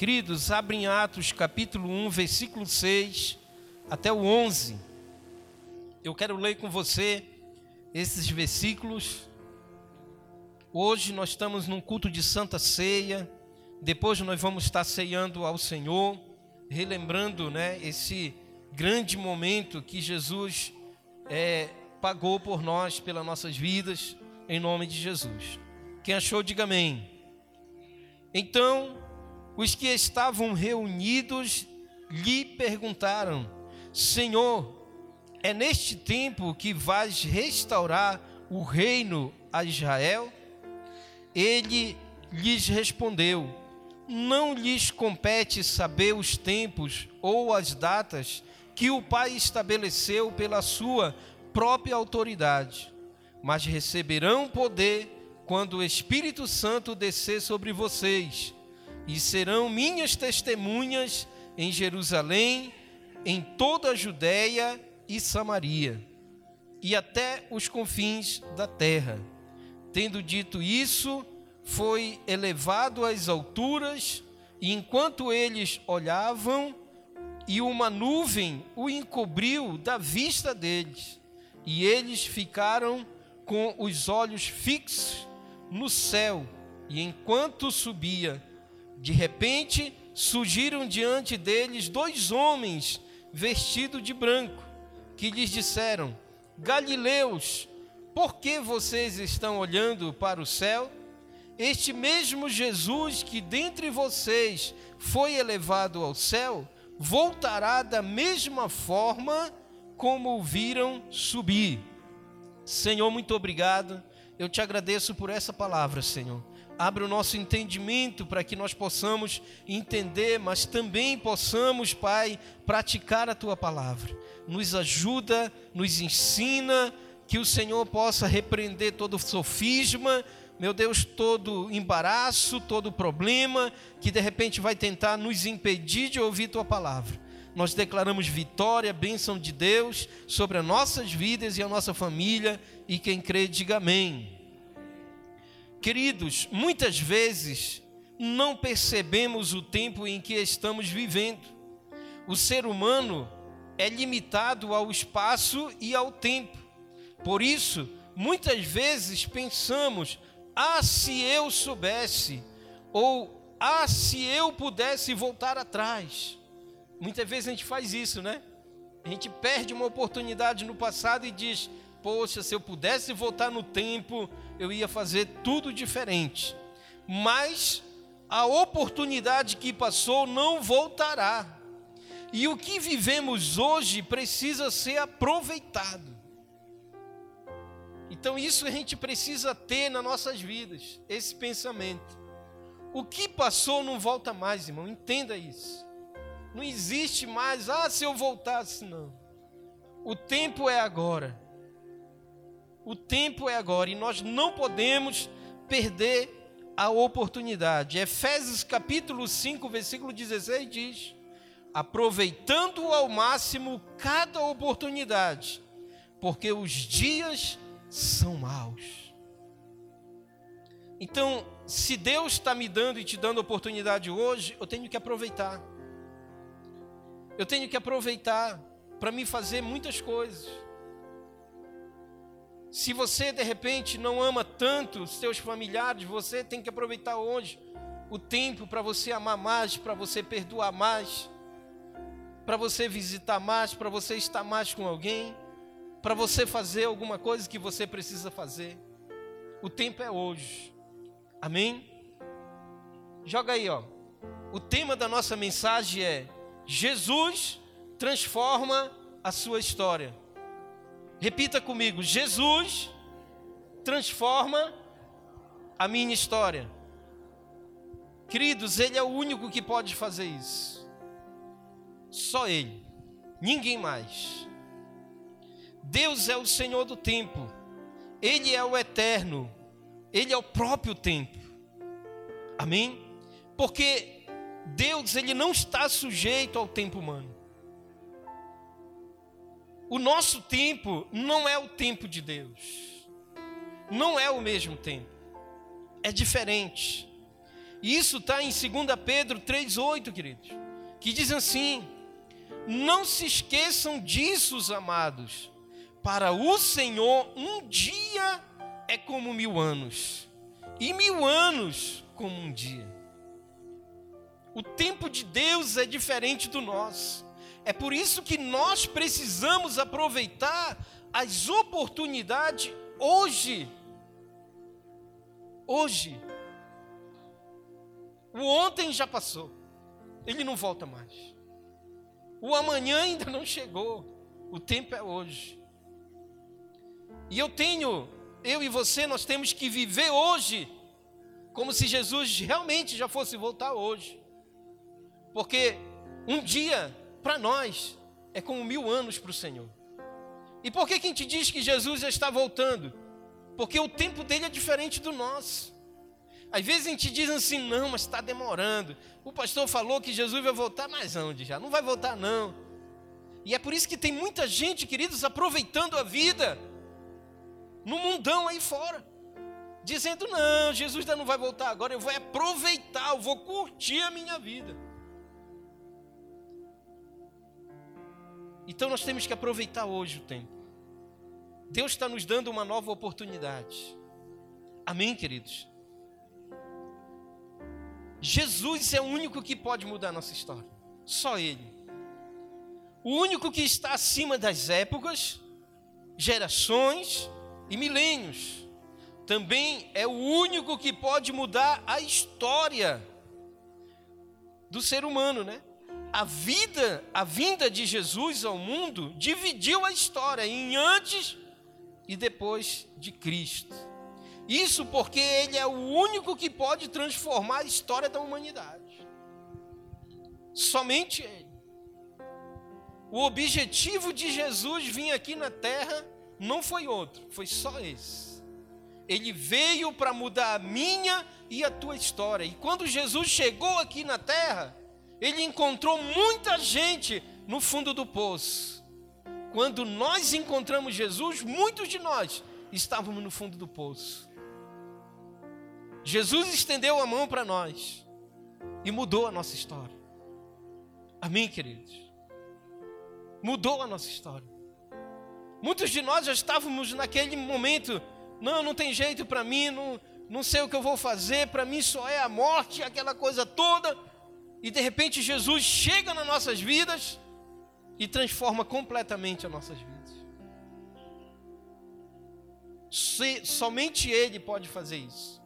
Queridos, abrem Atos capítulo 1, versículo 6 até o 11. Eu quero ler com você esses versículos. Hoje nós estamos num culto de Santa Ceia. Depois nós vamos estar ceando ao Senhor, relembrando, né, esse grande momento que Jesus é, pagou por nós, pelas nossas vidas, em nome de Jesus. Quem achou, diga amém. Então, os que estavam reunidos lhe perguntaram: Senhor, é neste tempo que vais restaurar o reino a Israel? Ele lhes respondeu: Não lhes compete saber os tempos ou as datas que o Pai estabeleceu pela sua própria autoridade, mas receberão poder quando o Espírito Santo descer sobre vocês e serão minhas testemunhas em Jerusalém, em toda a Judéia e Samaria, e até os confins da terra. Tendo dito isso, foi elevado às alturas, e enquanto eles olhavam, e uma nuvem o encobriu da vista deles, e eles ficaram com os olhos fixos no céu, e enquanto subia, de repente, surgiram diante deles dois homens vestidos de branco, que lhes disseram: Galileus, por que vocês estão olhando para o céu? Este mesmo Jesus que dentre vocês foi elevado ao céu, voltará da mesma forma como o viram subir. Senhor, muito obrigado. Eu te agradeço por essa palavra, Senhor abre o nosso entendimento para que nós possamos entender, mas também possamos, Pai, praticar a tua palavra. Nos ajuda, nos ensina, que o Senhor possa repreender todo sofisma, meu Deus, todo embaraço, todo problema que de repente vai tentar nos impedir de ouvir tua palavra. Nós declaramos vitória, bênção de Deus sobre as nossas vidas e a nossa família, e quem crê, diga amém. Queridos, muitas vezes não percebemos o tempo em que estamos vivendo. O ser humano é limitado ao espaço e ao tempo. Por isso, muitas vezes pensamos: ah, se eu soubesse, ou ah, se eu pudesse voltar atrás. Muitas vezes a gente faz isso, né? A gente perde uma oportunidade no passado e diz: poxa, se eu pudesse voltar no tempo, eu ia fazer tudo diferente. Mas a oportunidade que passou não voltará. E o que vivemos hoje precisa ser aproveitado. Então, isso a gente precisa ter nas nossas vidas, esse pensamento. O que passou não volta mais, irmão, entenda isso. Não existe mais, ah, se eu voltasse, não. O tempo é agora. O tempo é agora e nós não podemos perder a oportunidade. Efésios capítulo 5, versículo 16 diz: aproveitando ao máximo cada oportunidade, porque os dias são maus. Então, se Deus está me dando e te dando oportunidade hoje, eu tenho que aproveitar. Eu tenho que aproveitar para me fazer muitas coisas. Se você de repente não ama tanto os seus familiares, você tem que aproveitar hoje o tempo para você amar mais, para você perdoar mais, para você visitar mais, para você estar mais com alguém, para você fazer alguma coisa que você precisa fazer. O tempo é hoje. Amém? Joga aí, ó. O tema da nossa mensagem é Jesus transforma a sua história. Repita comigo: Jesus transforma a minha história. Queridos, Ele é o único que pode fazer isso. Só Ele, ninguém mais. Deus é o Senhor do tempo, Ele é o eterno, Ele é o próprio tempo. Amém? Porque Deus, Ele não está sujeito ao tempo humano. O nosso tempo não é o tempo de Deus. Não é o mesmo tempo. É diferente. E isso está em 2 Pedro 3,8, queridos, que diz assim: Não se esqueçam disso, amados. Para o Senhor, um dia é como mil anos, e mil anos como um dia. O tempo de Deus é diferente do nosso. É por isso que nós precisamos aproveitar as oportunidades hoje. Hoje. O ontem já passou. Ele não volta mais. O amanhã ainda não chegou. O tempo é hoje. E eu tenho, eu e você, nós temos que viver hoje como se Jesus realmente já fosse voltar hoje. Porque um dia, para nós, é como mil anos para o Senhor. E por que quem te diz que Jesus já está voltando? Porque o tempo dele é diferente do nosso. Às vezes a gente diz assim, não, mas está demorando. O pastor falou que Jesus vai voltar, mas onde já? Não vai voltar, não. E é por isso que tem muita gente, queridos, aproveitando a vida no mundão aí fora, dizendo: não, Jesus ainda não vai voltar agora, eu vou aproveitar, eu vou curtir a minha vida. Então nós temos que aproveitar hoje o tempo. Deus está nos dando uma nova oportunidade. Amém, queridos? Jesus é o único que pode mudar a nossa história. Só Ele. O único que está acima das épocas, gerações e milênios. Também é o único que pode mudar a história do ser humano, né? A vida, a vinda de Jesus ao mundo dividiu a história em antes e depois de Cristo. Isso porque ele é o único que pode transformar a história da humanidade. Somente ele. O objetivo de Jesus vir aqui na terra não foi outro, foi só esse. Ele veio para mudar a minha e a tua história. E quando Jesus chegou aqui na terra, ele encontrou muita gente no fundo do poço. Quando nós encontramos Jesus, muitos de nós estávamos no fundo do poço. Jesus estendeu a mão para nós e mudou a nossa história. Amém, queridos? Mudou a nossa história. Muitos de nós já estávamos naquele momento, não, não tem jeito para mim, não, não sei o que eu vou fazer, para mim só é a morte, aquela coisa toda. E de repente Jesus chega nas nossas vidas e transforma completamente as nossas vidas. Se, somente Ele pode fazer isso.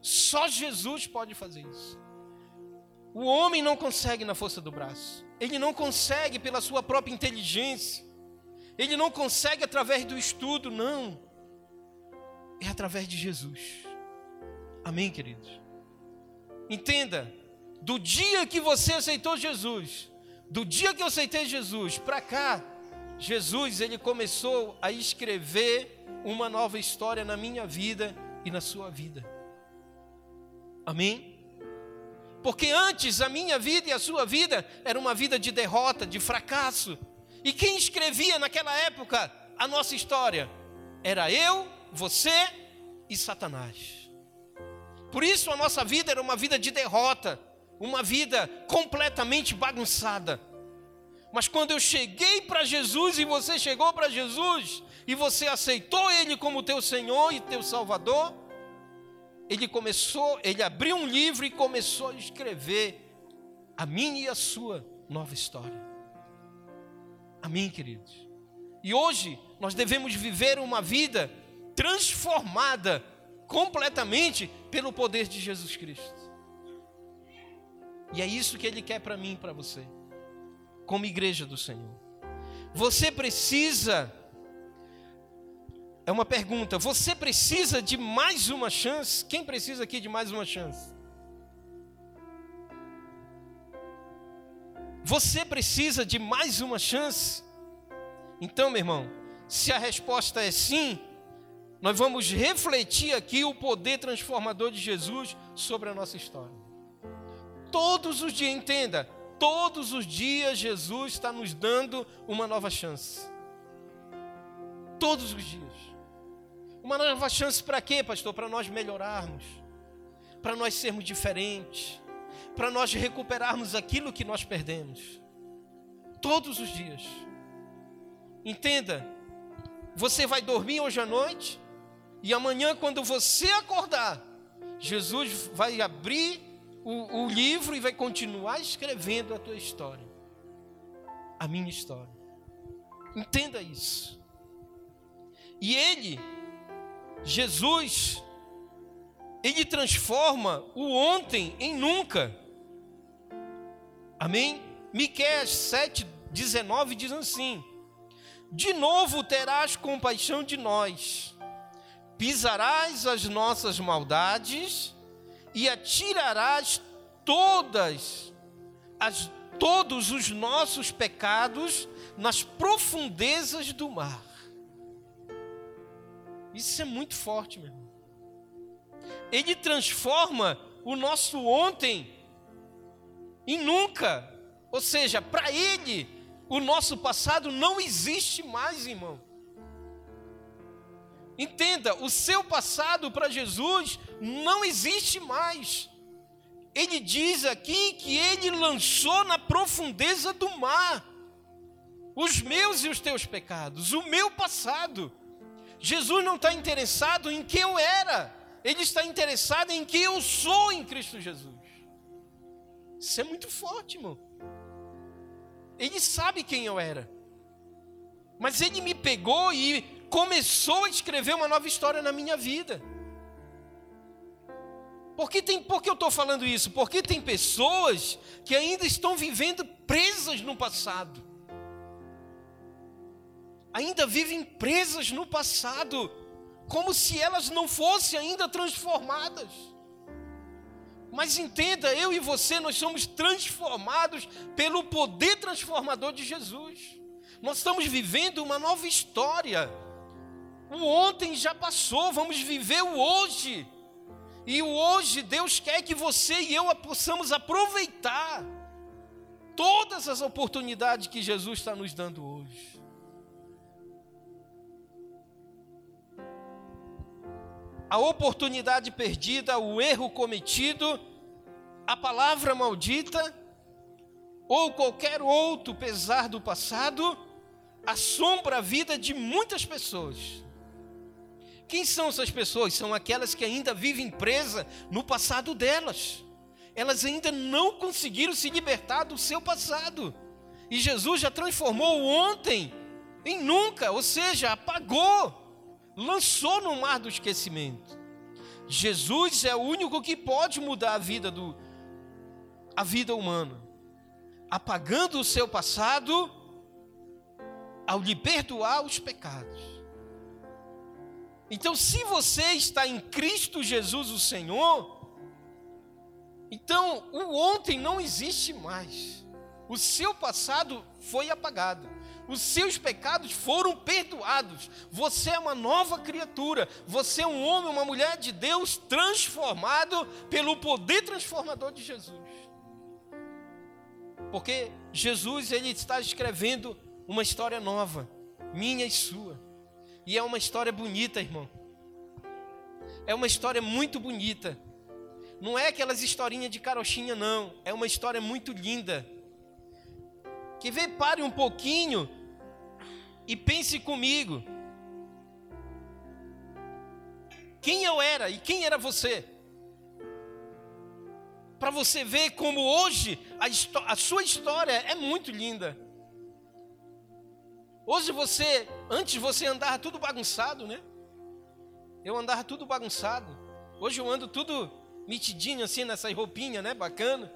Só Jesus pode fazer isso. O homem não consegue na força do braço. Ele não consegue pela sua própria inteligência. Ele não consegue através do estudo, não. É através de Jesus. Amém, queridos? Entenda, do dia que você aceitou Jesus, do dia que eu aceitei Jesus para cá, Jesus ele começou a escrever uma nova história na minha vida e na sua vida. Amém? Porque antes a minha vida e a sua vida era uma vida de derrota, de fracasso, e quem escrevia naquela época a nossa história? Era eu, você e Satanás. Por isso a nossa vida era uma vida de derrota, uma vida completamente bagunçada. Mas quando eu cheguei para Jesus e você chegou para Jesus e você aceitou Ele como teu Senhor e teu Salvador, Ele começou, Ele abriu um livro e começou a escrever a minha e a sua nova história. Amém, queridos? E hoje nós devemos viver uma vida transformada completamente pelo poder de Jesus Cristo. E é isso que Ele quer para mim e para você, como igreja do Senhor. Você precisa, é uma pergunta, você precisa de mais uma chance? Quem precisa aqui de mais uma chance? Você precisa de mais uma chance? Então, meu irmão, se a resposta é sim, nós vamos refletir aqui o poder transformador de Jesus sobre a nossa história. Todos os dias, entenda, todos os dias Jesus está nos dando uma nova chance. Todos os dias. Uma nova chance para quê, pastor? Para nós melhorarmos. para nós sermos diferentes, para nós recuperarmos aquilo que nós perdemos. Todos os dias. Entenda, você vai dormir hoje à noite e amanhã, quando você acordar, Jesus vai abrir o, o livro e vai continuar escrevendo a tua história, a minha história. Entenda isso. E Ele, Jesus, Ele transforma o ontem em nunca. Amém? Miqueias 7, 19 diz assim: De novo terás compaixão de nós, pisarás as nossas maldades e atirarás todas as, todos os nossos pecados nas profundezas do mar. Isso é muito forte, meu irmão. Ele transforma o nosso ontem em nunca. Ou seja, para ele, o nosso passado não existe mais, irmão. Entenda, o seu passado para Jesus não existe mais. Ele diz aqui que ele lançou na profundeza do mar os meus e os teus pecados, o meu passado. Jesus não está interessado em quem eu era, ele está interessado em quem eu sou em Cristo Jesus. Isso é muito forte, irmão. Ele sabe quem eu era, mas ele me pegou e começou a escrever uma nova história na minha vida. Por que, tem, por que eu estou falando isso? Porque tem pessoas que ainda estão vivendo presas no passado. Ainda vivem presas no passado, como se elas não fossem ainda transformadas. Mas entenda, eu e você, nós somos transformados pelo poder transformador de Jesus. Nós estamos vivendo uma nova história. O ontem já passou, vamos viver o hoje. E o hoje Deus quer que você e eu possamos aproveitar todas as oportunidades que Jesus está nos dando hoje. A oportunidade perdida, o erro cometido, a palavra maldita ou qualquer outro pesar do passado assombra a vida de muitas pessoas. Quem são essas pessoas? São aquelas que ainda vivem presas no passado delas. Elas ainda não conseguiram se libertar do seu passado. E Jesus já transformou ontem em nunca, ou seja, apagou, lançou no mar do esquecimento. Jesus é o único que pode mudar a vida do a vida humana, apagando o seu passado ao lhe perdoar os pecados. Então, se você está em Cristo Jesus, o Senhor, então o ontem não existe mais. O seu passado foi apagado. Os seus pecados foram perdoados. Você é uma nova criatura. Você é um homem, uma mulher de Deus transformado pelo poder transformador de Jesus. Porque Jesus ele está escrevendo uma história nova, minha e sua. E é uma história bonita, irmão. É uma história muito bonita. Não é aquelas historinhas de carochinha, não. É uma história muito linda. Que vê, pare um pouquinho e pense comigo. Quem eu era e quem era você? Para você ver como hoje a, a sua história é muito linda. Hoje você, antes você andava tudo bagunçado, né? Eu andava tudo bagunçado. Hoje eu ando tudo mitidinho assim nessas roupinhas, né? Bacana.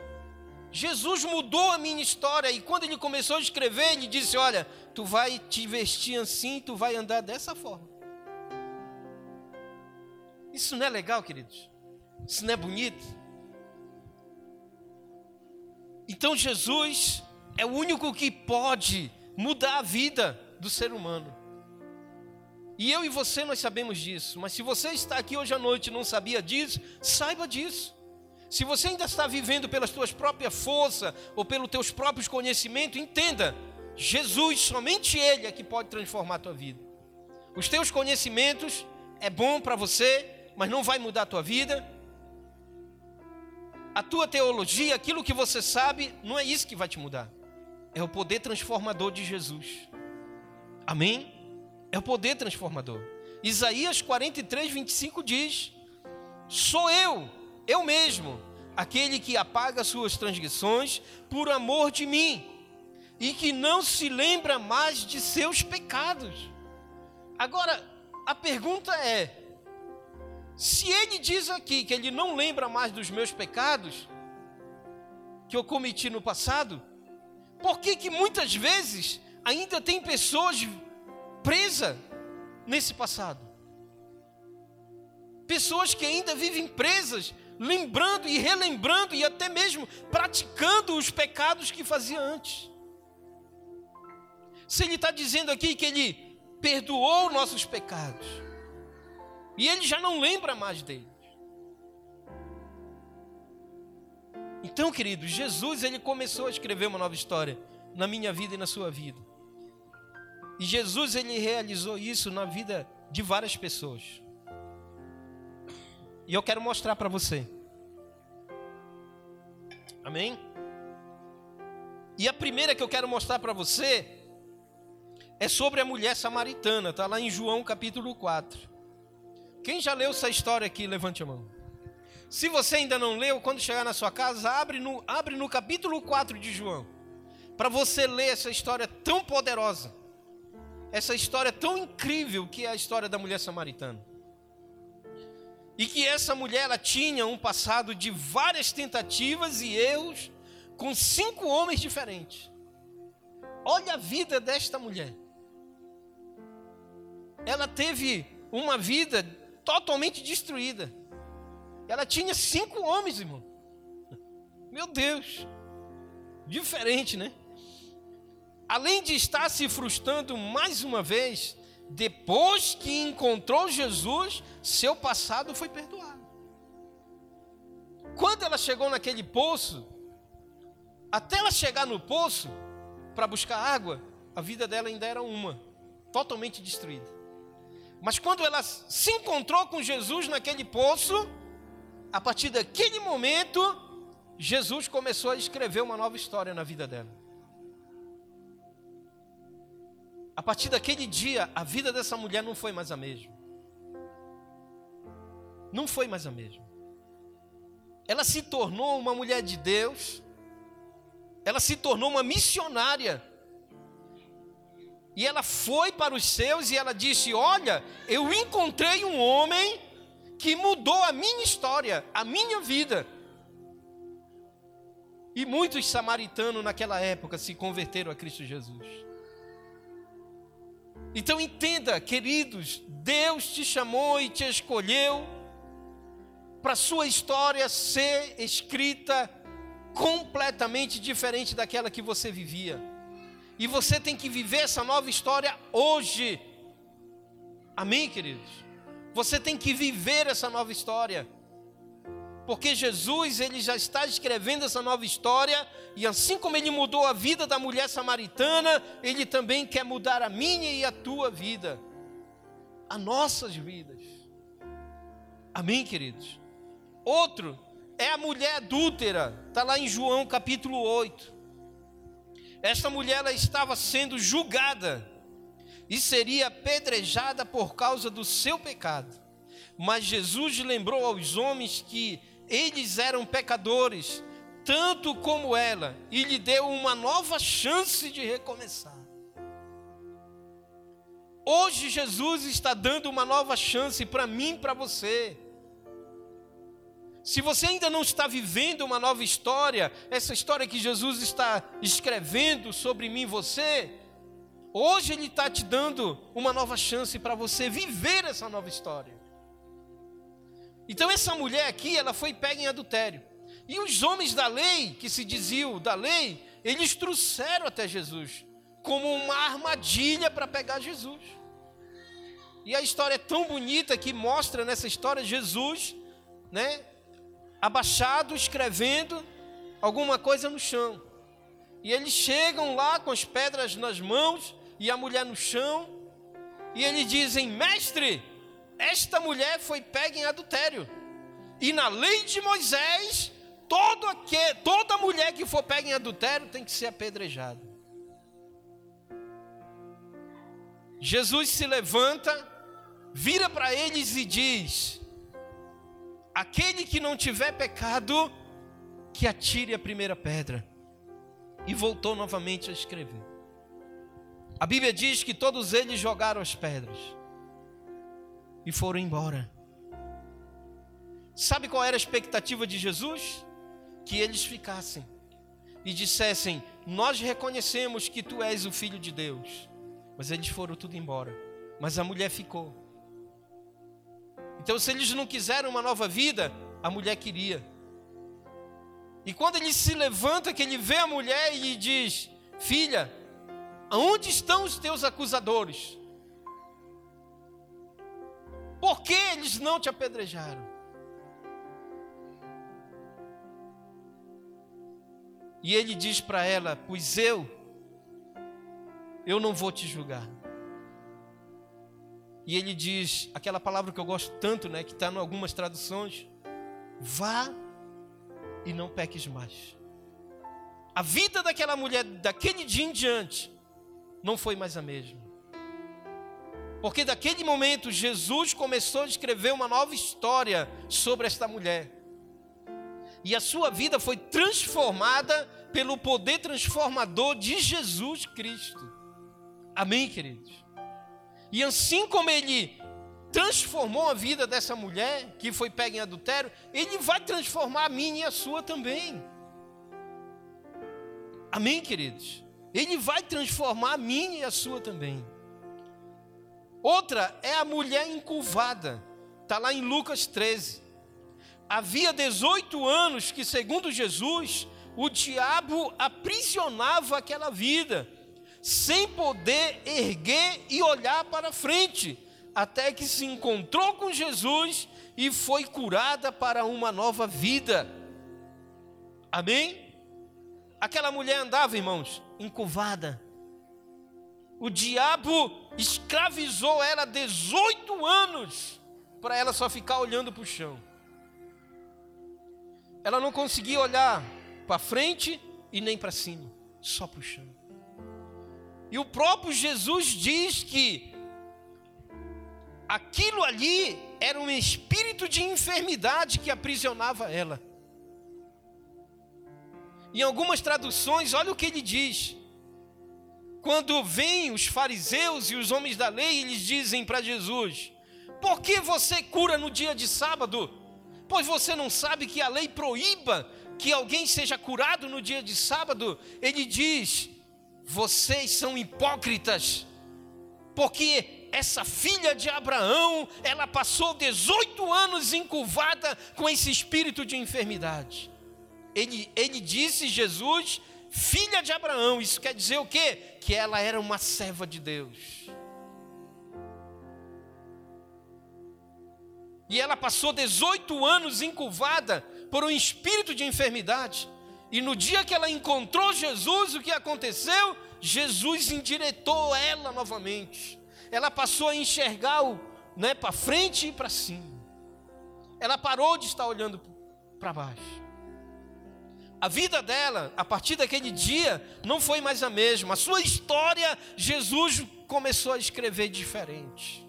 Jesus mudou a minha história e quando ele começou a escrever, ele disse: Olha, tu vai te vestir assim, tu vai andar dessa forma. Isso não é legal, queridos? Isso não é bonito? Então Jesus é o único que pode mudar a vida do ser humano. E eu e você nós sabemos disso, mas se você está aqui hoje à noite e não sabia disso, saiba disso. Se você ainda está vivendo pelas tuas próprias forças ou pelos teus próprios conhecimentos, entenda, Jesus, somente Ele é que pode transformar a tua vida. Os teus conhecimentos é bom para você, mas não vai mudar a tua vida. a tua teologia, aquilo que você sabe, não é isso que vai te mudar. É o poder transformador de Jesus. Amém? É o poder transformador. Isaías 43, 25 diz: Sou eu, eu mesmo, aquele que apaga suas transgressões por amor de mim, e que não se lembra mais de seus pecados. Agora, a pergunta é: se ele diz aqui que ele não lembra mais dos meus pecados que eu cometi no passado, por que que muitas vezes ainda tem pessoas presas nesse passado? Pessoas que ainda vivem presas, lembrando e relembrando e até mesmo praticando os pecados que fazia antes. Se ele está dizendo aqui que ele perdoou nossos pecados, e ele já não lembra mais deles. Então, querido, Jesus ele começou a escrever uma nova história na minha vida e na sua vida. E Jesus ele realizou isso na vida de várias pessoas. E eu quero mostrar para você. Amém? E a primeira que eu quero mostrar para você é sobre a mulher samaritana, está lá em João capítulo 4. Quem já leu essa história aqui, levante a mão. Se você ainda não leu, quando chegar na sua casa, abre no, abre no capítulo 4 de João. Para você ler essa história tão poderosa. Essa história tão incrível que é a história da mulher samaritana. E que essa mulher ela tinha um passado de várias tentativas e erros com cinco homens diferentes. Olha a vida desta mulher. Ela teve uma vida totalmente destruída. Ela tinha cinco homens, irmão. Meu Deus. Diferente, né? Além de estar se frustrando mais uma vez, depois que encontrou Jesus, seu passado foi perdoado. Quando ela chegou naquele poço, até ela chegar no poço para buscar água, a vida dela ainda era uma, totalmente destruída. Mas quando ela se encontrou com Jesus naquele poço, a partir daquele momento, Jesus começou a escrever uma nova história na vida dela. A partir daquele dia, a vida dessa mulher não foi mais a mesma. Não foi mais a mesma. Ela se tornou uma mulher de Deus, ela se tornou uma missionária e ela foi para os seus e ela disse: Olha, eu encontrei um homem que mudou a minha história, a minha vida. E muitos samaritanos naquela época se converteram a Cristo Jesus. Então entenda, queridos, Deus te chamou e te escolheu para sua história ser escrita completamente diferente daquela que você vivia. E você tem que viver essa nova história hoje. Amém, queridos? Você tem que viver essa nova história. Porque Jesus, ele já está escrevendo essa nova história, e assim como ele mudou a vida da mulher samaritana, ele também quer mudar a minha e a tua vida, as nossas vidas. Amém, queridos? Outro é a mulher adúltera, está lá em João capítulo 8. Esta mulher ela estava sendo julgada e seria apedrejada por causa do seu pecado. Mas Jesus lembrou aos homens que eles eram pecadores, tanto como ela, e lhe deu uma nova chance de recomeçar. Hoje Jesus está dando uma nova chance para mim e para você. Se você ainda não está vivendo uma nova história, essa história que Jesus está escrevendo sobre mim e você, hoje Ele está te dando uma nova chance para você viver essa nova história. Então, essa mulher aqui, ela foi pega em adultério. E os homens da lei, que se diziam da lei, eles trouxeram até Jesus, como uma armadilha para pegar Jesus. E a história é tão bonita que mostra nessa história Jesus, né, abaixado, escrevendo alguma coisa no chão. E eles chegam lá com as pedras nas mãos e a mulher no chão, e eles dizem: Mestre, esta mulher foi pega em adultério, e na lei de Moisés, todo aquele, toda mulher que for pega em adultério tem que ser apedrejada. Jesus se levanta, vira para eles e diz: Aquele que não tiver pecado, que atire a primeira pedra. E voltou novamente a escrever. A Bíblia diz que todos eles jogaram as pedras e foram embora. Sabe qual era a expectativa de Jesus? Que eles ficassem e dissessem: Nós reconhecemos que tu és o filho de Deus. Mas eles foram tudo embora. Mas a mulher ficou. Então, se eles não quiseram uma nova vida, a mulher queria. E quando ele se levanta, que ele vê a mulher e diz: Filha, aonde estão os teus acusadores? Por que eles não te apedrejaram? E ele diz para ela: Pois eu, eu não vou te julgar. E ele diz aquela palavra que eu gosto tanto, né, que está em algumas traduções: Vá e não peques mais. A vida daquela mulher, daquele dia em diante, não foi mais a mesma. Porque daquele momento Jesus começou a escrever uma nova história sobre esta mulher. E a sua vida foi transformada pelo poder transformador de Jesus Cristo. Amém, queridos? E assim como ele transformou a vida dessa mulher que foi pega em adultério, ele vai transformar a minha e a sua também. Amém, queridos? Ele vai transformar a minha e a sua também. Outra é a mulher encurvada, está lá em Lucas 13. Havia 18 anos que, segundo Jesus, o diabo aprisionava aquela vida, sem poder erguer e olhar para frente até que se encontrou com Jesus e foi curada para uma nova vida. Amém? Aquela mulher andava, irmãos, encurvada. O diabo escravizou ela 18 anos para ela só ficar olhando para o chão. Ela não conseguia olhar para frente e nem para cima, só para o chão. E o próprio Jesus diz que aquilo ali era um espírito de enfermidade que aprisionava ela. Em algumas traduções, olha o que ele diz. Quando vêm os fariseus e os homens da lei, eles dizem para Jesus: Por que você cura no dia de sábado? Pois você não sabe que a lei proíba que alguém seja curado no dia de sábado. Ele diz: Vocês são hipócritas, porque essa filha de Abraão, ela passou 18 anos encurvada com esse espírito de enfermidade. Ele, ele disse, Jesus, filha de Abraão, isso quer dizer o quê? Que ela era uma serva de Deus. E ela passou 18 anos encurvada por um espírito de enfermidade. E no dia que ela encontrou Jesus, o que aconteceu? Jesus endireitou ela novamente ela passou a enxergar o, né, para frente e para cima. Ela parou de estar olhando para baixo. A vida dela, a partir daquele dia, não foi mais a mesma. A sua história, Jesus começou a escrever diferente.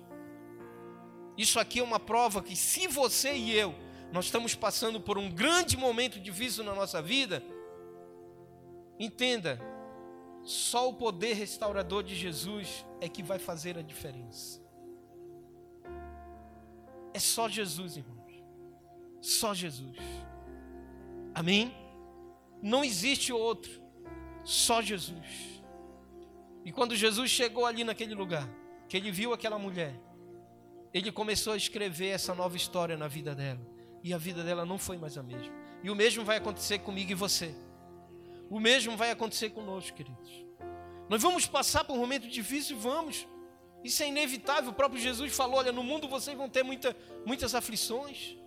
Isso aqui é uma prova que, se você e eu, nós estamos passando por um grande momento difícil na nossa vida, entenda, só o poder restaurador de Jesus é que vai fazer a diferença. É só Jesus, irmãos. Só Jesus. Amém? Não existe outro. Só Jesus. E quando Jesus chegou ali naquele lugar, que ele viu aquela mulher, ele começou a escrever essa nova história na vida dela. E a vida dela não foi mais a mesma. E o mesmo vai acontecer comigo e você. O mesmo vai acontecer conosco, queridos. Nós vamos passar por um momento difícil, vamos. Isso é inevitável. O próprio Jesus falou: olha, no mundo vocês vão ter muita, muitas aflições.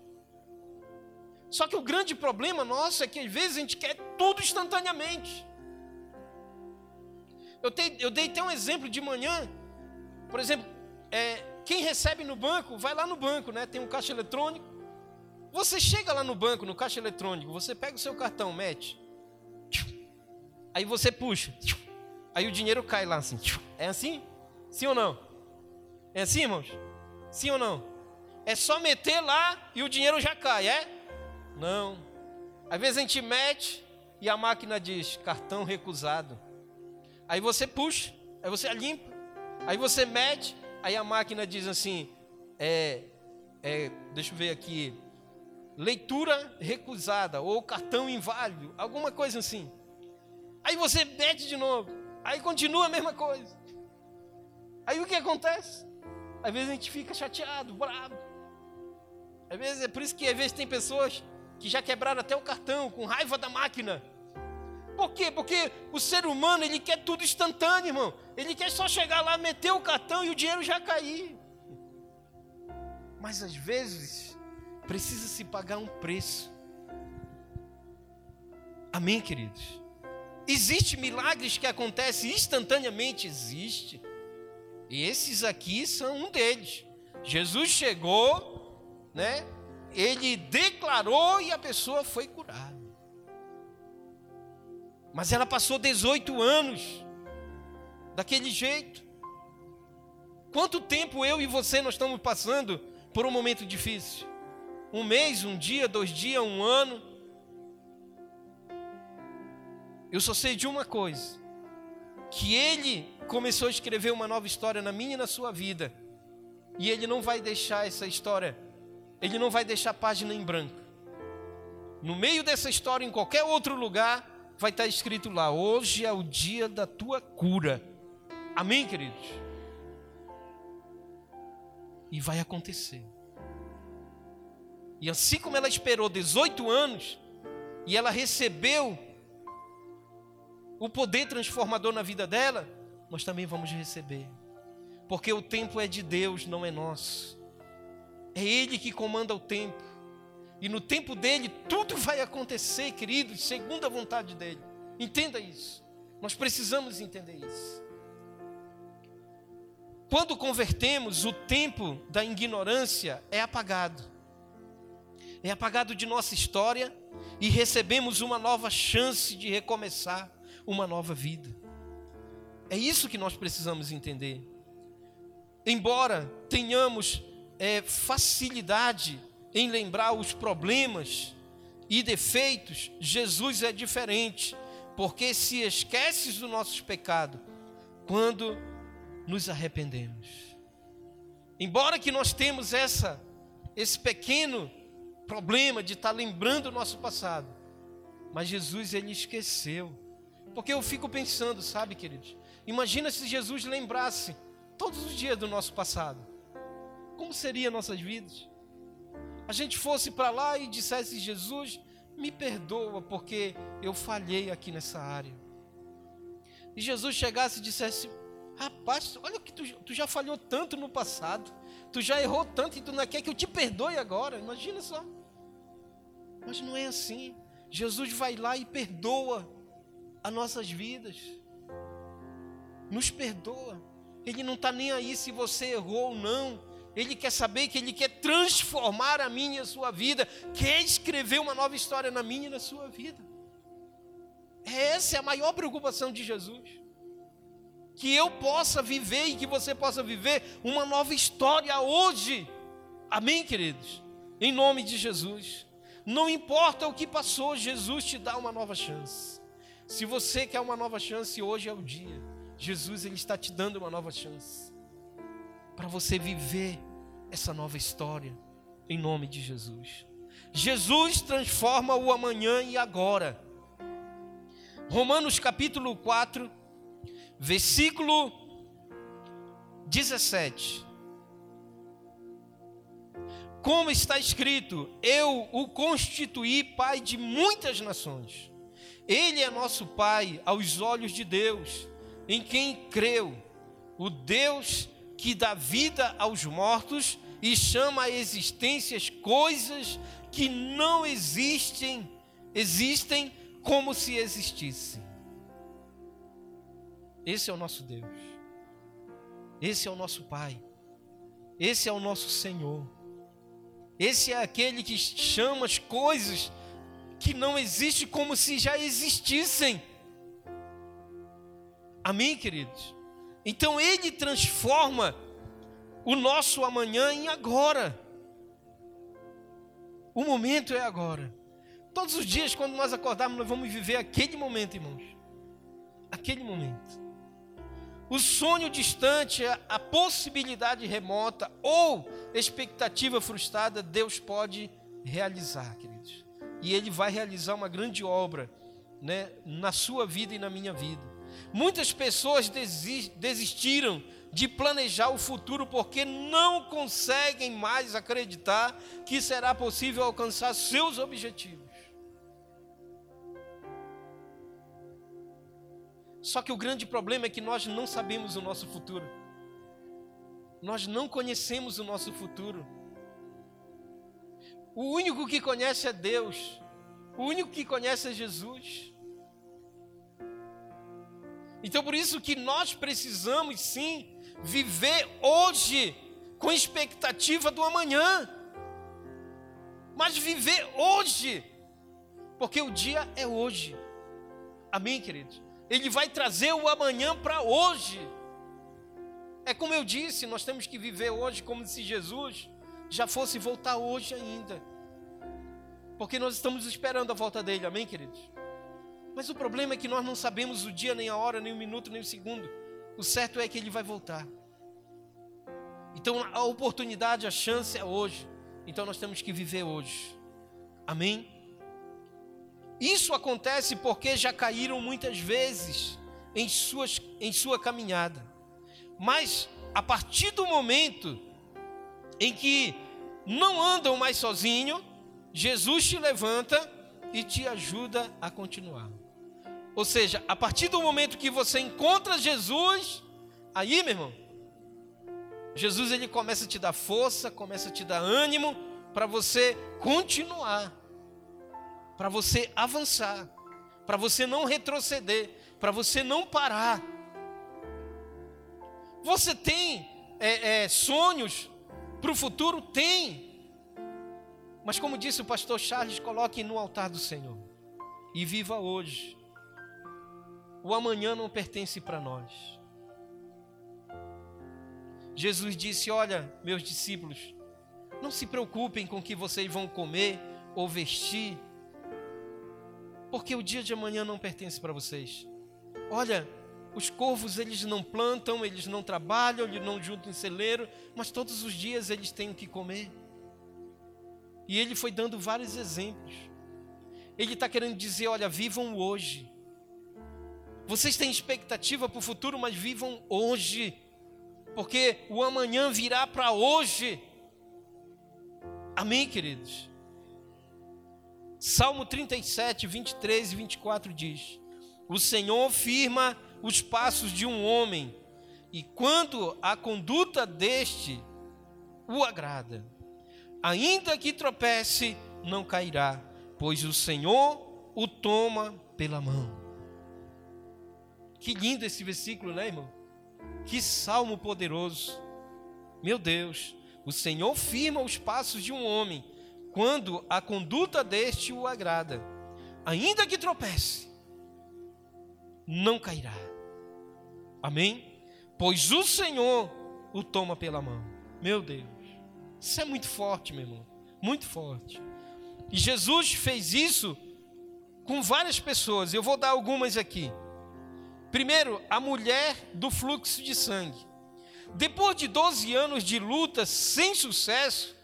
Só que o grande problema nosso é que às vezes a gente quer tudo instantaneamente. Eu, te, eu dei até um exemplo de manhã. Por exemplo, é, quem recebe no banco, vai lá no banco, né? Tem um caixa eletrônico. Você chega lá no banco, no caixa eletrônico, você pega o seu cartão, mete. Aí você puxa. Aí o dinheiro cai lá assim. É assim? Sim ou não? É assim, irmãos? Sim ou não? É só meter lá e o dinheiro já cai, é? Não. Às vezes a gente mete e a máquina diz cartão recusado. Aí você puxa, aí você limpa, aí você mete, aí a máquina diz assim, é, é, deixa eu ver aqui, leitura recusada ou cartão inválido, alguma coisa assim. Aí você mete de novo, aí continua a mesma coisa. Aí o que acontece? Às vezes a gente fica chateado, bravo. Às vezes é por isso que às vezes tem pessoas que já quebraram até o cartão com raiva da máquina. Por quê? Porque o ser humano ele quer tudo instantâneo, irmão. Ele quer só chegar lá, meter o cartão e o dinheiro já cair. Mas às vezes precisa se pagar um preço. Amém, queridos? Existe milagres que acontecem instantaneamente, existe. E esses aqui são um deles. Jesus chegou, né? Ele declarou e a pessoa foi curada. Mas ela passou 18 anos daquele jeito. Quanto tempo eu e você nós estamos passando por um momento difícil? Um mês, um dia, dois dias, um ano. Eu só sei de uma coisa: que Ele começou a escrever uma nova história na minha e na sua vida, e Ele não vai deixar essa história, Ele não vai deixar página em branco. No meio dessa história, em qualquer outro lugar, vai estar escrito lá: hoje é o dia da tua cura. Amém, queridos? E vai acontecer. E assim como ela esperou 18 anos, e ela recebeu o poder transformador na vida dela, nós também vamos receber. Porque o tempo é de Deus, não é nosso. É Ele que comanda o tempo. E no tempo dele, tudo vai acontecer, queridos, segundo a vontade dele. Entenda isso. Nós precisamos entender isso. Quando convertemos, o tempo da ignorância é apagado. É apagado de nossa história e recebemos uma nova chance de recomeçar uma nova vida. É isso que nós precisamos entender. Embora tenhamos é, facilidade em lembrar os problemas e defeitos, Jesus é diferente, porque se esqueces dos nossos pecados quando nos arrependemos. Embora que nós temos essa esse pequeno problema de estar lembrando o nosso passado, mas Jesus ele esqueceu. Porque eu fico pensando, sabe, queridos? Imagina se Jesus lembrasse todos os dias do nosso passado. Como seriam nossas vidas? A gente fosse para lá e dissesse: Jesus, me perdoa porque eu falhei aqui nessa área. E Jesus chegasse e dissesse: Rapaz, olha que tu, tu já falhou tanto no passado, tu já errou tanto e tu não quer que eu te perdoe agora. Imagina só. Mas não é assim. Jesus vai lá e perdoa as nossas vidas. Nos perdoa. Ele não está nem aí se você errou ou não. Ele quer saber que Ele quer transformar a minha e a sua vida, quer escrever uma nova história na minha e na sua vida. Essa é a maior preocupação de Jesus. Que eu possa viver e que você possa viver uma nova história hoje. Amém, queridos? Em nome de Jesus. Não importa o que passou, Jesus te dá uma nova chance. Se você quer uma nova chance, hoje é o dia. Jesus ele está te dando uma nova chance para você viver essa nova história, em nome de Jesus. Jesus transforma o amanhã e agora. Romanos capítulo 4, versículo 17. Como está escrito, eu o constituí pai de muitas nações. Ele é nosso pai aos olhos de Deus, em quem creu, o Deus que dá vida aos mortos e chama a existências coisas que não existem, existem como se existissem. Esse é o nosso Deus. Esse é o nosso Pai. Esse é o nosso Senhor. Esse é aquele que chama as coisas que não existem como se já existissem. Amém, queridos? Então ele transforma o nosso amanhã em agora. O momento é agora. Todos os dias, quando nós acordarmos, nós vamos viver aquele momento, irmãos. Aquele momento. O sonho distante, a possibilidade remota ou expectativa frustrada, Deus pode realizar, queridos. E Ele vai realizar uma grande obra né, na sua vida e na minha vida. Muitas pessoas desistiram de planejar o futuro porque não conseguem mais acreditar que será possível alcançar seus objetivos. Só que o grande problema é que nós não sabemos o nosso futuro. Nós não conhecemos o nosso futuro. O único que conhece é Deus. O único que conhece é Jesus. Então por isso que nós precisamos sim viver hoje com expectativa do amanhã. Mas viver hoje, porque o dia é hoje. Amém, queridos? Ele vai trazer o amanhã para hoje. É como eu disse, nós temos que viver hoje como se Jesus já fosse voltar hoje ainda. Porque nós estamos esperando a volta dele, amém, queridos? Mas o problema é que nós não sabemos o dia, nem a hora, nem o minuto, nem o segundo. O certo é que ele vai voltar. Então a oportunidade, a chance é hoje. Então nós temos que viver hoje. Amém? Isso acontece porque já caíram muitas vezes em, suas, em sua caminhada. Mas a partir do momento em que não andam mais sozinho, Jesus te levanta e te ajuda a continuar. Ou seja, a partir do momento que você encontra Jesus, aí, meu irmão, Jesus ele começa a te dar força, começa a te dar ânimo para você continuar, para você avançar, para você não retroceder, para você não parar. Você tem é, é, sonhos para o futuro? Tem. Mas como disse o pastor Charles, coloque no altar do Senhor e viva hoje. O amanhã não pertence para nós. Jesus disse: Olha, meus discípulos, não se preocupem com o que vocês vão comer ou vestir, porque o dia de amanhã não pertence para vocês. Olha, os corvos eles não plantam, eles não trabalham, eles não juntam em celeiro, mas todos os dias eles têm o que comer. E ele foi dando vários exemplos. Ele está querendo dizer: olha, vivam hoje. Vocês têm expectativa para o futuro, mas vivam hoje, porque o amanhã virá para hoje. Amém, queridos? Salmo 37, 23 e 24 diz: O Senhor firma os passos de um homem, e quando a conduta deste o agrada, ainda que tropece, não cairá, pois o Senhor o toma pela mão. Que lindo esse versículo, né, irmão? Que salmo poderoso. Meu Deus, o Senhor firma os passos de um homem quando a conduta deste o agrada. Ainda que tropece, não cairá. Amém? Pois o Senhor o toma pela mão. Meu Deus, isso é muito forte, meu irmão. Muito forte. E Jesus fez isso com várias pessoas. Eu vou dar algumas aqui. Primeiro, a mulher do fluxo de sangue. Depois de 12 anos de luta sem sucesso,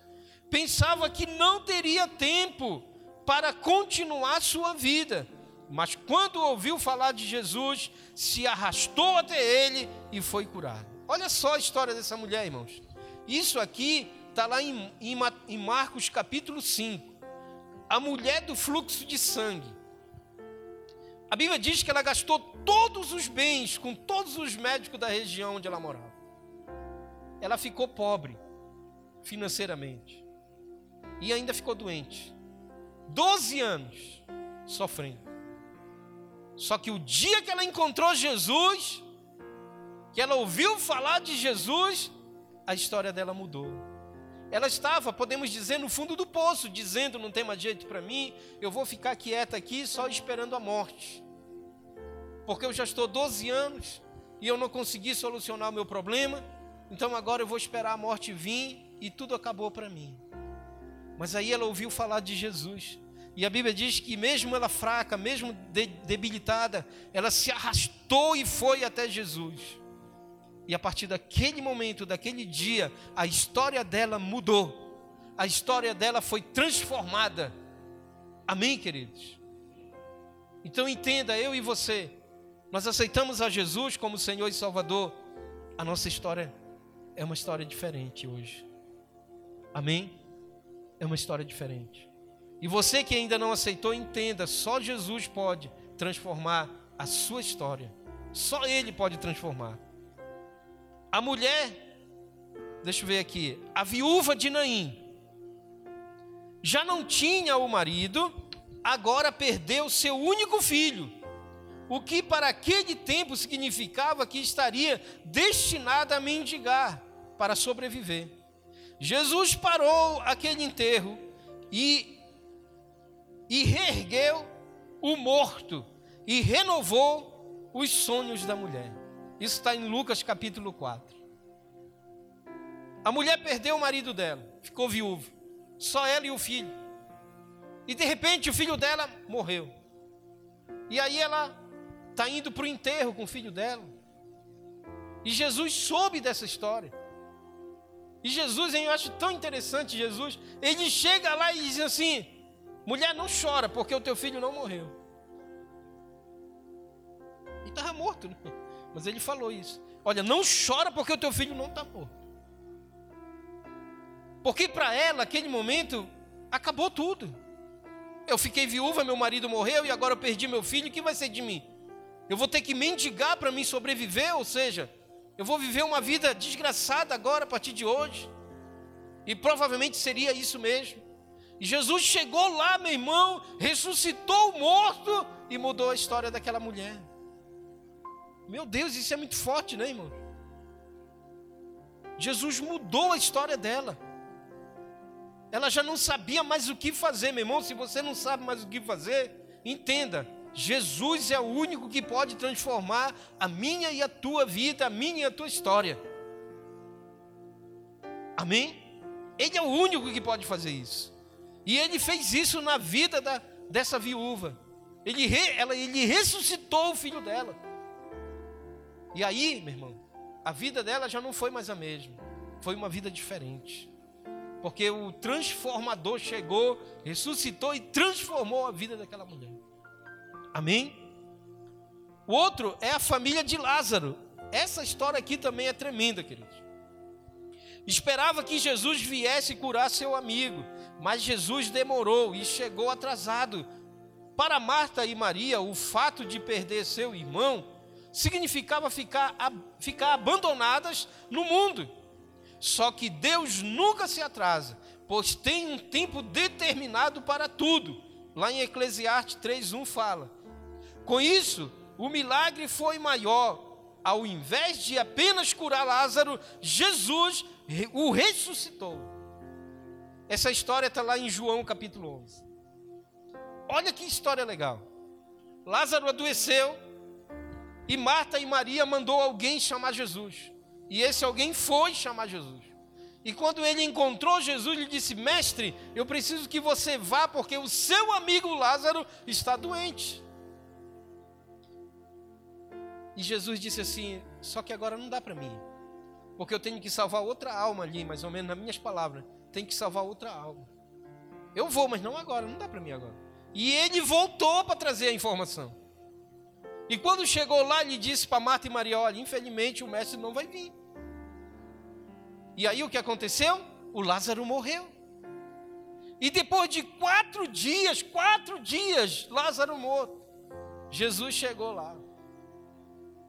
pensava que não teria tempo para continuar sua vida. Mas quando ouviu falar de Jesus, se arrastou até ele e foi curado. Olha só a história dessa mulher, irmãos. Isso aqui está lá em, em, em Marcos capítulo 5. A mulher do fluxo de sangue. A Bíblia diz que ela gastou todos os bens com todos os médicos da região onde ela morava. Ela ficou pobre financeiramente e ainda ficou doente. Doze anos sofrendo. Só que o dia que ela encontrou Jesus, que ela ouviu falar de Jesus, a história dela mudou. ela estava, podemos dizer, no fundo do poço, dizendo: não tem mais jeito para mim, eu vou ficar quieta aqui só esperando a morte. Porque eu já estou 12 anos e eu não consegui solucionar o meu problema, então agora eu vou esperar a morte vir e tudo acabou para mim. Mas aí ela ouviu falar de Jesus. E a Bíblia diz que, mesmo ela fraca, mesmo debilitada, ela se arrastou e foi até Jesus. E a partir daquele momento, daquele dia, a história dela mudou. A história dela foi transformada. Amém, queridos? Então entenda, eu e você, nós aceitamos a Jesus como Senhor e Salvador. A nossa história é uma história diferente hoje. Amém? É uma história diferente. E você que ainda não aceitou, entenda: só Jesus pode transformar a sua história. Só Ele pode transformar. A mulher, deixa eu ver aqui, a viúva de Naim, já não tinha o marido, agora perdeu seu único filho, o que para aquele tempo significava que estaria destinada a mendigar para sobreviver. Jesus parou aquele enterro e, e reergueu o morto e renovou os sonhos da mulher. Isso está em Lucas capítulo 4. A mulher perdeu o marido dela, ficou viúva. Só ela e o filho. E de repente o filho dela morreu. E aí ela está indo para o enterro com o filho dela. E Jesus soube dessa história. E Jesus, eu acho tão interessante, Jesus, ele chega lá e diz assim: mulher, não chora, porque o teu filho não morreu. E estava morto, né? Mas ele falou isso. Olha, não chora porque o teu filho não está morto. Porque para ela, aquele momento, acabou tudo. Eu fiquei viúva, meu marido morreu e agora eu perdi meu filho, o que vai ser de mim? Eu vou ter que mendigar para me sobreviver, ou seja, eu vou viver uma vida desgraçada agora a partir de hoje. E provavelmente seria isso mesmo. E Jesus chegou lá, meu irmão, ressuscitou o morto e mudou a história daquela mulher. Meu Deus, isso é muito forte, né, irmão? Jesus mudou a história dela. Ela já não sabia mais o que fazer, meu irmão. Se você não sabe mais o que fazer, entenda. Jesus é o único que pode transformar a minha e a tua vida, a minha e a tua história. Amém? Ele é o único que pode fazer isso. E ele fez isso na vida da, dessa viúva. Ele, re, ela, ele ressuscitou o filho dela. E aí, meu irmão, a vida dela já não foi mais a mesma. Foi uma vida diferente. Porque o transformador chegou, ressuscitou e transformou a vida daquela mulher. Amém? O outro é a família de Lázaro. Essa história aqui também é tremenda, queridos. Esperava que Jesus viesse curar seu amigo, mas Jesus demorou e chegou atrasado. Para Marta e Maria, o fato de perder seu irmão significava ficar, ficar abandonadas no mundo. Só que Deus nunca se atrasa, pois tem um tempo determinado para tudo. Lá em Eclesiastes 3:1 fala: Com isso, o milagre foi maior. Ao invés de apenas curar Lázaro, Jesus o ressuscitou. Essa história está lá em João capítulo 11. Olha que história legal. Lázaro adoeceu, e Marta e Maria mandou alguém chamar Jesus. E esse alguém foi chamar Jesus. E quando ele encontrou Jesus, ele disse: Mestre, eu preciso que você vá, porque o seu amigo Lázaro está doente. E Jesus disse assim: Só que agora não dá para mim, porque eu tenho que salvar outra alma ali, mais ou menos nas minhas palavras. Tem que salvar outra alma. Eu vou, mas não agora, não dá para mim agora. E ele voltou para trazer a informação. E quando chegou lá, ele disse para Marta e Maria: Olha, infelizmente o mestre não vai vir. E aí o que aconteceu? O Lázaro morreu. E depois de quatro dias, quatro dias, Lázaro morto. Jesus chegou lá.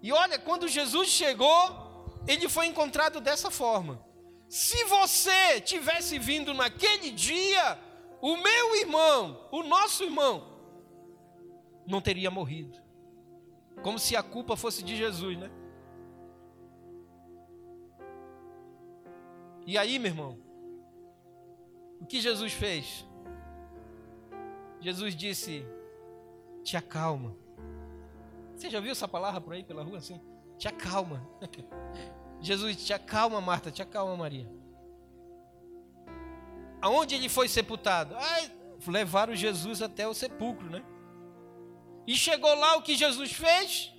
E olha, quando Jesus chegou, ele foi encontrado dessa forma. Se você tivesse vindo naquele dia, o meu irmão, o nosso irmão, não teria morrido. Como se a culpa fosse de Jesus, né? E aí, meu irmão, O que Jesus fez? Jesus disse: Te acalma. Você já viu essa palavra por aí pela rua assim? Te acalma. Jesus, te acalma, Marta, te acalma, Maria. Aonde ele foi sepultado? Ah, levaram Jesus até o sepulcro, né? E chegou lá o que Jesus fez?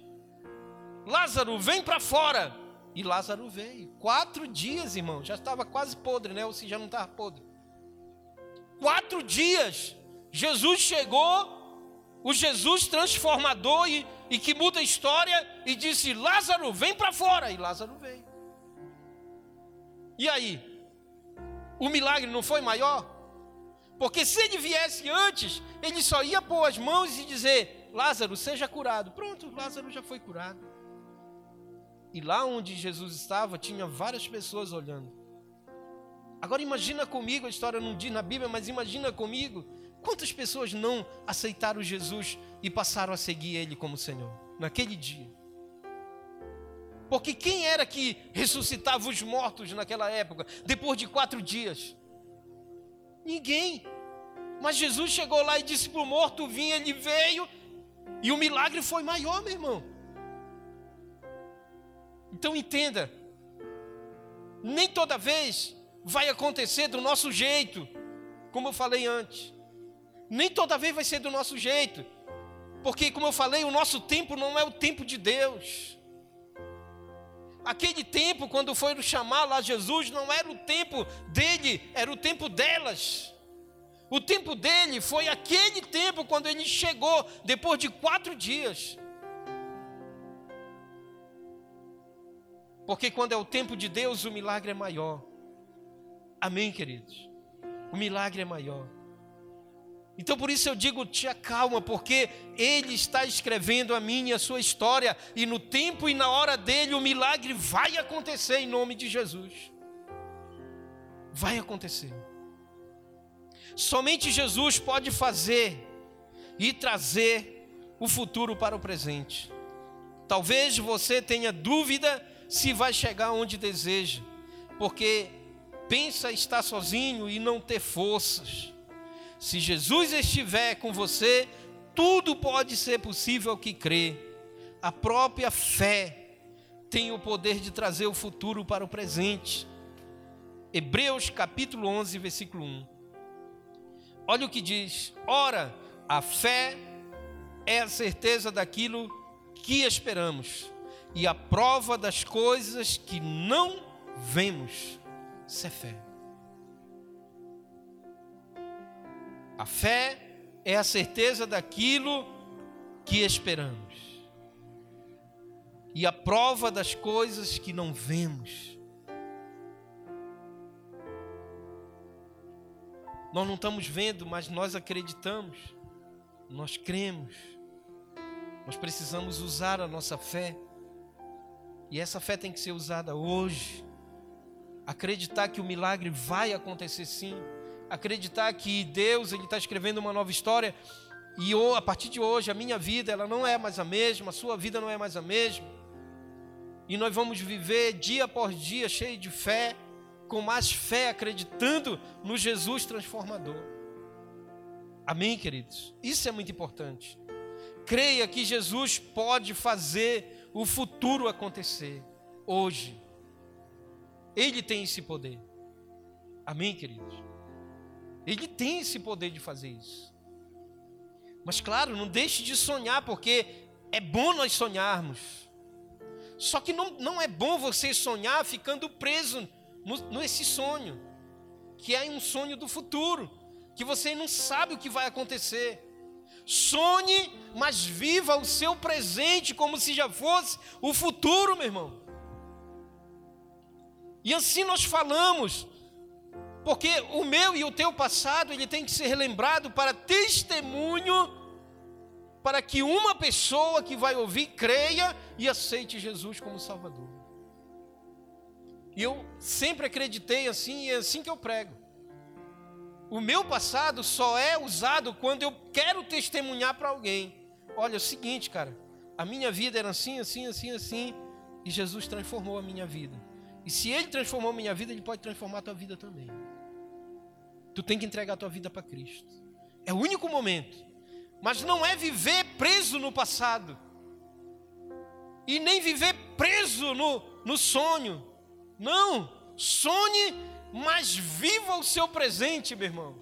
Lázaro, vem para fora. E Lázaro veio. Quatro dias, irmão. Já estava quase podre, né? Ou se já não estava podre. Quatro dias. Jesus chegou, o Jesus transformador e, e que muda a história, e disse: Lázaro, vem para fora. E Lázaro veio. E aí? O milagre não foi maior? Porque se ele viesse antes, ele só ia pôr as mãos e dizer: Lázaro, seja curado. Pronto, Lázaro já foi curado. E lá onde Jesus estava, tinha várias pessoas olhando. Agora imagina comigo, a história não diz na Bíblia, mas imagina comigo, quantas pessoas não aceitaram Jesus e passaram a seguir Ele como Senhor, naquele dia. Porque quem era que ressuscitava os mortos naquela época, depois de quatro dias? Ninguém. Mas Jesus chegou lá e disse para o morto vir, ele veio, e o milagre foi maior, meu irmão. Então entenda, nem toda vez vai acontecer do nosso jeito, como eu falei antes. Nem toda vez vai ser do nosso jeito, porque, como eu falei, o nosso tempo não é o tempo de Deus. Aquele tempo, quando foi chamar lá Jesus, não era o tempo dele, era o tempo delas. O tempo dele foi aquele tempo quando ele chegou, depois de quatro dias. Porque quando é o tempo de Deus, o milagre é maior. Amém, queridos? O milagre é maior. Então por isso eu digo, te acalma, porque Ele está escrevendo a minha e a sua história, e no tempo e na hora dele o milagre vai acontecer em nome de Jesus. Vai acontecer. Somente Jesus pode fazer e trazer o futuro para o presente. Talvez você tenha dúvida se vai chegar onde deseja, porque pensa estar sozinho e não ter forças se Jesus estiver com você, tudo pode ser possível que crê. A própria fé tem o poder de trazer o futuro para o presente. Hebreus capítulo 11, versículo 1. Olha o que diz: Ora, a fé é a certeza daquilo que esperamos e a prova das coisas que não vemos. Isso é fé. A fé é a certeza daquilo que esperamos. E a prova das coisas que não vemos. Nós não estamos vendo, mas nós acreditamos. Nós cremos. Nós precisamos usar a nossa fé. E essa fé tem que ser usada hoje. Acreditar que o milagre vai acontecer sim acreditar que Deus ele está escrevendo uma nova história e a partir de hoje a minha vida ela não é mais a mesma, a sua vida não é mais a mesma. E nós vamos viver dia após dia cheio de fé, com mais fé, acreditando no Jesus transformador. Amém, queridos? Isso é muito importante. Creia que Jesus pode fazer o futuro acontecer hoje. Ele tem esse poder. Amém, queridos? Ele tem esse poder de fazer isso. Mas claro, não deixe de sonhar, porque é bom nós sonharmos. Só que não, não é bom você sonhar ficando preso no, nesse sonho, que é um sonho do futuro, que você não sabe o que vai acontecer. Sonhe, mas viva o seu presente como se já fosse o futuro, meu irmão. E assim nós falamos porque o meu e o teu passado, ele tem que ser relembrado para testemunho, para que uma pessoa que vai ouvir creia e aceite Jesus como Salvador. E eu sempre acreditei assim e é assim que eu prego. O meu passado só é usado quando eu quero testemunhar para alguém. Olha, é o seguinte, cara, a minha vida era assim, assim, assim, assim, e Jesus transformou a minha vida. E se Ele transformou a minha vida, Ele pode transformar a tua vida também. Tu tem que entregar a tua vida para Cristo. É o único momento. Mas não é viver preso no passado. E nem viver preso no, no sonho. Não. Sonhe, mas viva o seu presente, meu irmão.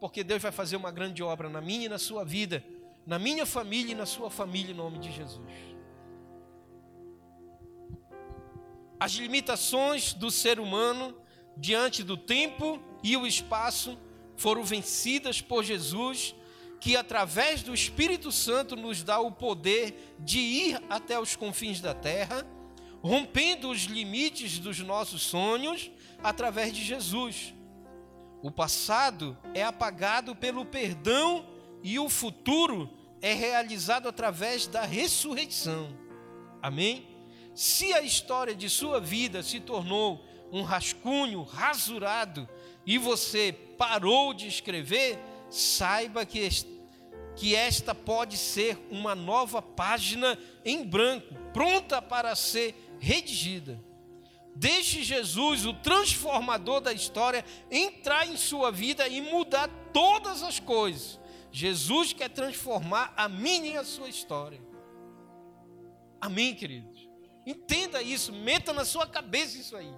Porque Deus vai fazer uma grande obra na minha e na sua vida, na minha família e na sua família, em nome de Jesus. As limitações do ser humano diante do tempo e o espaço foram vencidas por Jesus, que através do Espírito Santo nos dá o poder de ir até os confins da terra, rompendo os limites dos nossos sonhos através de Jesus. O passado é apagado pelo perdão e o futuro é realizado através da ressurreição. Amém? Se a história de sua vida se tornou um rascunho rasurado e você parou de escrever, saiba que, que esta pode ser uma nova página em branco, pronta para ser redigida. Deixe Jesus, o transformador da história, entrar em sua vida e mudar todas as coisas. Jesus quer transformar a minha e a sua história. Amém, queridos? Entenda isso, meta na sua cabeça isso aí.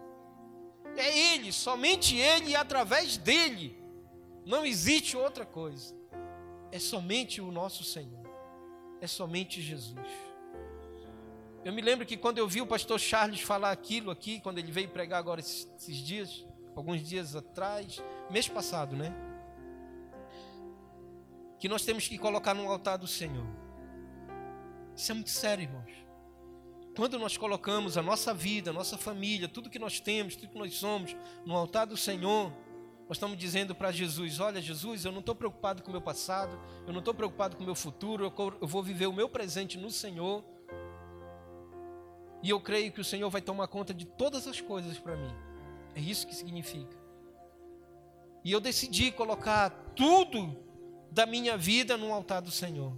É Ele, somente Ele e através dele. Não existe outra coisa. É somente o nosso Senhor. É somente Jesus. Eu me lembro que quando eu vi o pastor Charles falar aquilo aqui, quando ele veio pregar agora esses, esses dias, alguns dias atrás, mês passado, né? Que nós temos que colocar no altar do Senhor. Isso é muito sério, irmãos. Quando nós colocamos a nossa vida, a nossa família, tudo que nós temos, tudo que nós somos, no altar do Senhor, nós estamos dizendo para Jesus: Olha, Jesus, eu não estou preocupado com o meu passado, eu não estou preocupado com o meu futuro, eu vou viver o meu presente no Senhor. E eu creio que o Senhor vai tomar conta de todas as coisas para mim. É isso que significa. E eu decidi colocar tudo da minha vida no altar do Senhor.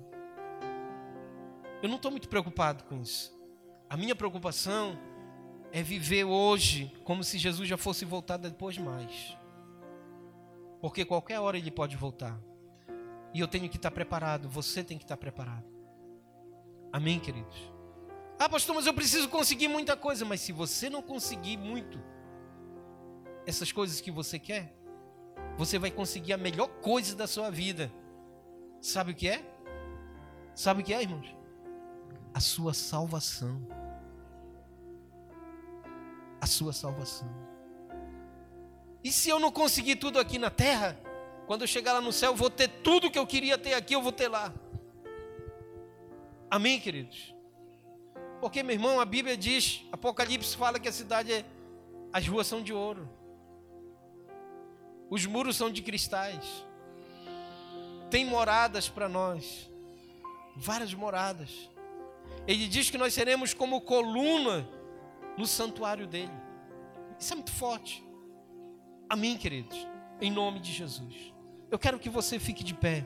Eu não estou muito preocupado com isso. A minha preocupação é viver hoje como se Jesus já fosse voltar depois mais. Porque qualquer hora ele pode voltar. E eu tenho que estar preparado, você tem que estar preparado. Amém, queridos? Ah, pastor, mas eu preciso conseguir muita coisa. Mas se você não conseguir muito, essas coisas que você quer, você vai conseguir a melhor coisa da sua vida. Sabe o que é? Sabe o que é, irmãos? A sua salvação a sua salvação. E se eu não conseguir tudo aqui na terra, quando eu chegar lá no céu, eu vou ter tudo que eu queria ter aqui, eu vou ter lá. Amém, queridos? Porque, meu irmão, a Bíblia diz, Apocalipse fala que a cidade é, as ruas são de ouro, os muros são de cristais, tem moradas para nós, várias moradas. Ele diz que nós seremos como coluna no santuário dele. Isso é muito forte. Amém, queridos? Em nome de Jesus. Eu quero que você fique de pé.